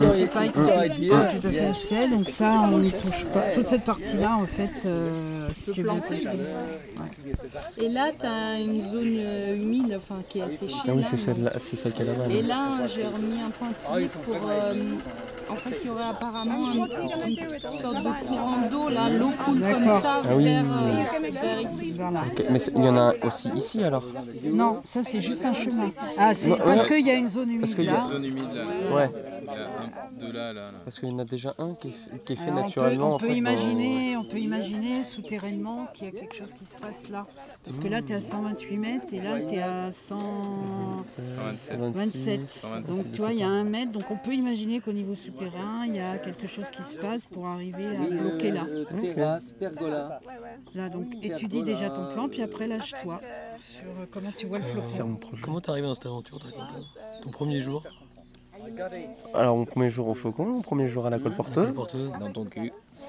C'est pas tout à fait sel, donc ça on n'y touche pas. Toute cette partie-là en fait, euh, vais attacher. Et là, tu as une zone euh, humide enfin, qui est asséchée. Ah oui, là, c'est celle, c'est celle qui est là-bas. Et là. j'ai remis un pointillé pour. euh, en fait, il y aurait apparemment un- une sorte de courant d'eau, là, l'eau coule comme D'accord. ça Ah oui. vers, euh, vers ici. Vers là. Ok, Mais c'est- il y en a aussi ici alors? Non, ça c'est juste un chemin. Ah, c'est Ouais, parce ouais. qu'il y a une zone Parce humide qu'il y a- là. Zone humide là. Ouais. Il y a un, deux là, là. là. Parce qu'il y en a déjà un qui est, f- qui est fait Alors, on peut, naturellement. on en peut fait, imaginer, on peut imaginer souterrainement qu'il y a quelque chose qui se passe là. Parce que là, tu es à 128 mètres et là, tu es à 127. 127. 127. Donc, tu vois, il y a un mètre. Donc, on peut imaginer qu'au niveau souterrain, il y a quelque chose qui se passe pour arriver à bloquer là. Euh, terrasse, pergola. Là, donc, étudie déjà ton plan, puis après, lâche-toi sur euh, comment tu vois le flocon. Comment t'es arrivé dans cette aventure, toi, Quentin? Ton premier jour? Alors, mon premier jour au flocon, mon premier jour à la colporteuse, porteuse Dans ton cul.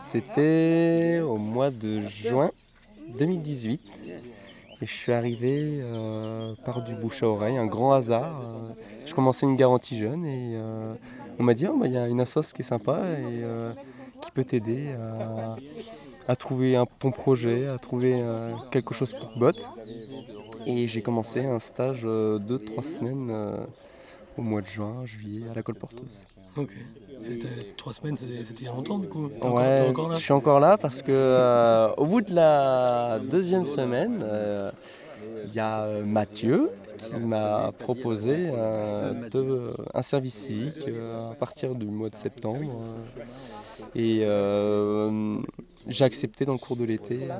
c'était au mois de juin 2018. Et je suis arrivé euh, par du bouche à oreille, un grand hasard. euh, je commençais une garantie jeune et euh, on m'a dit Oh, bah, il y a une assos qui est sympa et euh, qui peut t'aider à, à trouver un- ton projet, à trouver quelque chose qui te botte. Et j'ai commencé un stage euh, de trois semaines euh, au mois de juin, juillet, à la colporteuse. Ok. Et trois semaines, c'était il y a longtemps, du coup encore- Ouais, je suis encore là parce que euh, au bout de la deuxième semaine, euh, il y a Mathieu qui m'a proposé euh, de- un service civique à partir du mois de septembre. et j'ai accepté dans le cours de l'été. euh,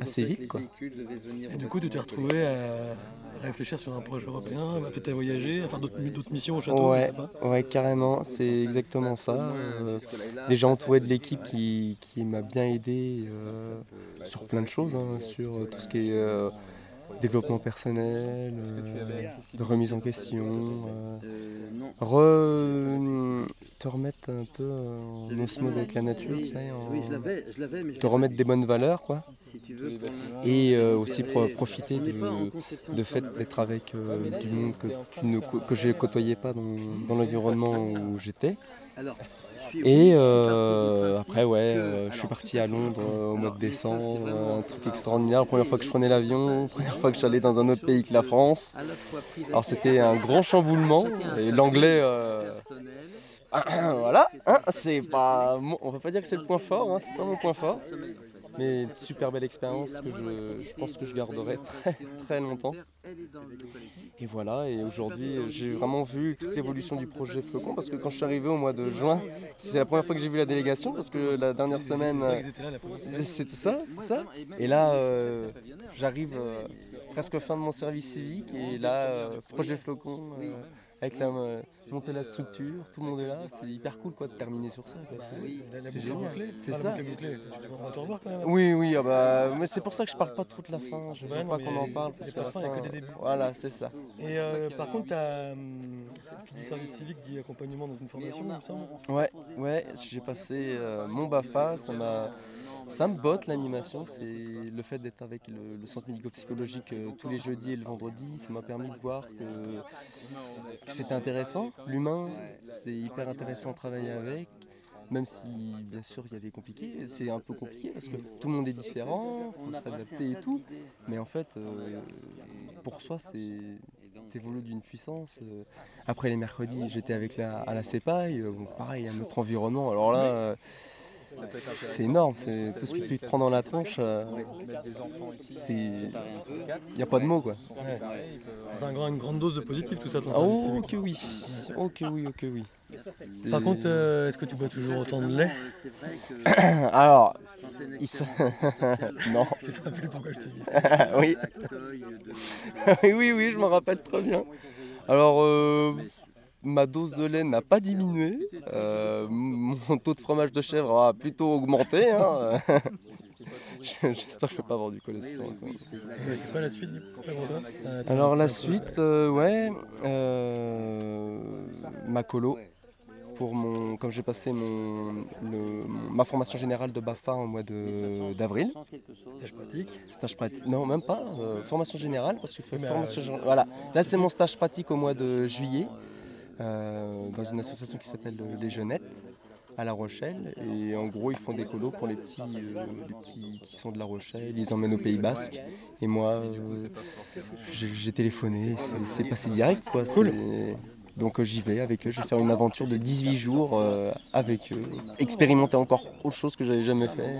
assez vite, quoi. Et du coup, tu t'es retrouvé à réfléchir sur un projet européen, à peut-être à voyager, à faire d'autres missions au château, je Ouais, sais pas. ouais, carrément, c'est exactement ça. euh, déjà entouré de l'équipe qui, qui m'a bien aidé euh, sur plein de choses, hein, sur euh, tout ce qui est euh, développement personnel, euh, de remise en question, euh, re- te remettre un peu en osmose avec la nature, tu sais, en- te remettre des bonnes valeurs, quoi. Si tu veux, pour l'instant, Et euh, aussi profiter en de, fait d'être avec euh, du monde que, tu ne, co- que je ne côtoyais pas dans, dans l'environnement où j'étais. Et euh, après, ouais, euh, je suis parti à Londres euh, au mois de décembre, un truc extraordinaire. Première fois que je prenais l'avion, la première fois que j'allais dans un autre pays que la France. Alors c'était un grand chamboulement et l'anglais, euh, voilà, hein, c'est pas, on va pas dire que c'est le point fort, hein, c'est pas mon point fort. Mais une super belle expérience que je, je pense que je garderai très très longtemps. Et voilà, et aujourd'hui j'ai vraiment vu toute l'évolution du projet Flocon parce que quand je suis arrivé au mois de juin, c'est la première fois que j'ai vu la délégation parce que la dernière semaine, c'était ça, c'est ça. Et là, euh, j'arrive euh, presque fin de mon service civique et là, euh, projet Flocon, avec la euh, monter la structure, tout le monde est là, c'est hyper cool quoi de terminer sur ça. quoi. C'est- génial. C'est Pas ça. Tu- tu- On va te revoir quand même. Oui, oui, ah bah, mais c'est pour ça que je parle pas trop de la fin. Je veux Ouais, non, pas qu'on en parle parce que la fin, il y a que des débuts. Voilà, c'est ça. Et euh, par contre, t'as, hum, ça- qui dit service civique dit accompagnement dans une formation, il me semble. Ouais, ouais, j'ai passé euh, mon BAFA, ça m'a, ça me botte l'animation, c'est le fait d'être avec le, le centre médico-psychologique euh, tous les jeudis et le vendredi, ça m'a permis de voir que, que c'était intéressant. L'humain, c'est hyper intéressant à travailler avec, même si bien sûr il y a des compliqués, c'est un peu compliqué parce que tout le monde est différent, faut s'adapter et tout, mais en fait, euh, pour soi, c'est t'évolues d'une puissance. euh. Après les mercredis, j'étais avec la, à la CEPAI, euh, pareil, un autre environnement. Alors là, c'est énorme, c'est tout ce que tu te prends dans la tronche. euh, c'est, il n'y a pas de mots quoi. Ouais. C'est un grand- une grande dose de positif tout ça, ton Ah, oh civique. que oui, oh que oui, oh que oui. Par contre, euh, est-ce que tu bois toujours autant de lait C'est vrai que alors, il se- non, Tu te rappelles pourquoi je t'ai dit oui, oui, oui, je me rappelle très bien. Alors, euh, ma dose de lait n'a pas diminué. Euh, mon taux de fromage de chèvre a plutôt augmenté. hein. J'espère que je ne vais pas avoir du cholestérol. C'est quoi la suite du coup Alors la suite, euh, ouais, euh, ma colo. Pour mon, comme j'ai passé mon, le- ma formation générale de BAFA au mois de- d'avril. Stage pratique. stage pratique, non même pas, euh, formation générale parce que formation euh, générale. Voilà, là c'est mon stage pratique au mois de juillet. Euh, dans une association qui s'appelle euh, Les Jeunettes à La Rochelle. Et en gros, ils font des colos pour les petits, euh, les petits qui sont de La Rochelle. Ils emmènent au Pays Basque. Et moi, euh, j'ai téléphoné. C'est passé direct, quoi. C'est- Donc euh, j'y vais avec eux. Je vais faire une aventure de 18 jours avec eux. Expérimenter encore autre chose que j'avais jamais fait.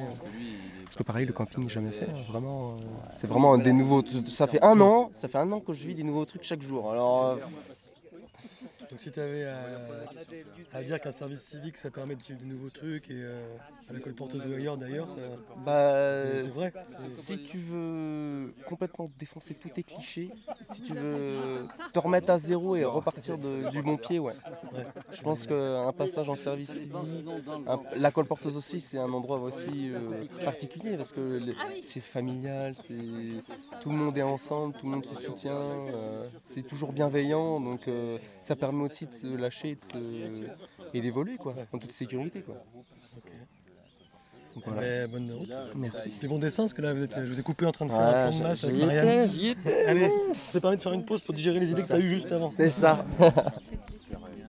Parce que pareil, le camping, jamais fait. hein. Vraiment, c'est vraiment un des nouveaux. Ça fait un an, ça fait un an que je vis des nouveaux trucs chaque jour. Alors, si tu avais à, à dire qu'un service civique, ça permet de vivre des nouveaux trucs, et euh, à la colporteuse ou ailleurs d'ailleurs, ça- bah, c'est vrai. Si tu veux complètement défoncer tous tes clichés, si tu veux te remettre à zéro et repartir de- du bon pied, ouais. Je pense qu'un passage en service civique, un- la colporteuse aussi, c'est un endroit aussi euh, particulier parce que les- c'est familial, c'est tout le monde est ensemble, tout le monde se soutient, euh, c'est toujours bienveillant, donc euh, ça permet aussi de se lâcher de se- et d'évoluer quoi, en toute sécurité quoi. Donc, voilà. Mais bonne route. Merci. Des bons dessins, parce que là, vous êtes, je vous ai coupé en train de faire un plan de masse j'y avec étais, Marianne. j'y étais. Allez, ça permet de faire une pause pour digérer les idées que tu as eues juste avant. C'est ça.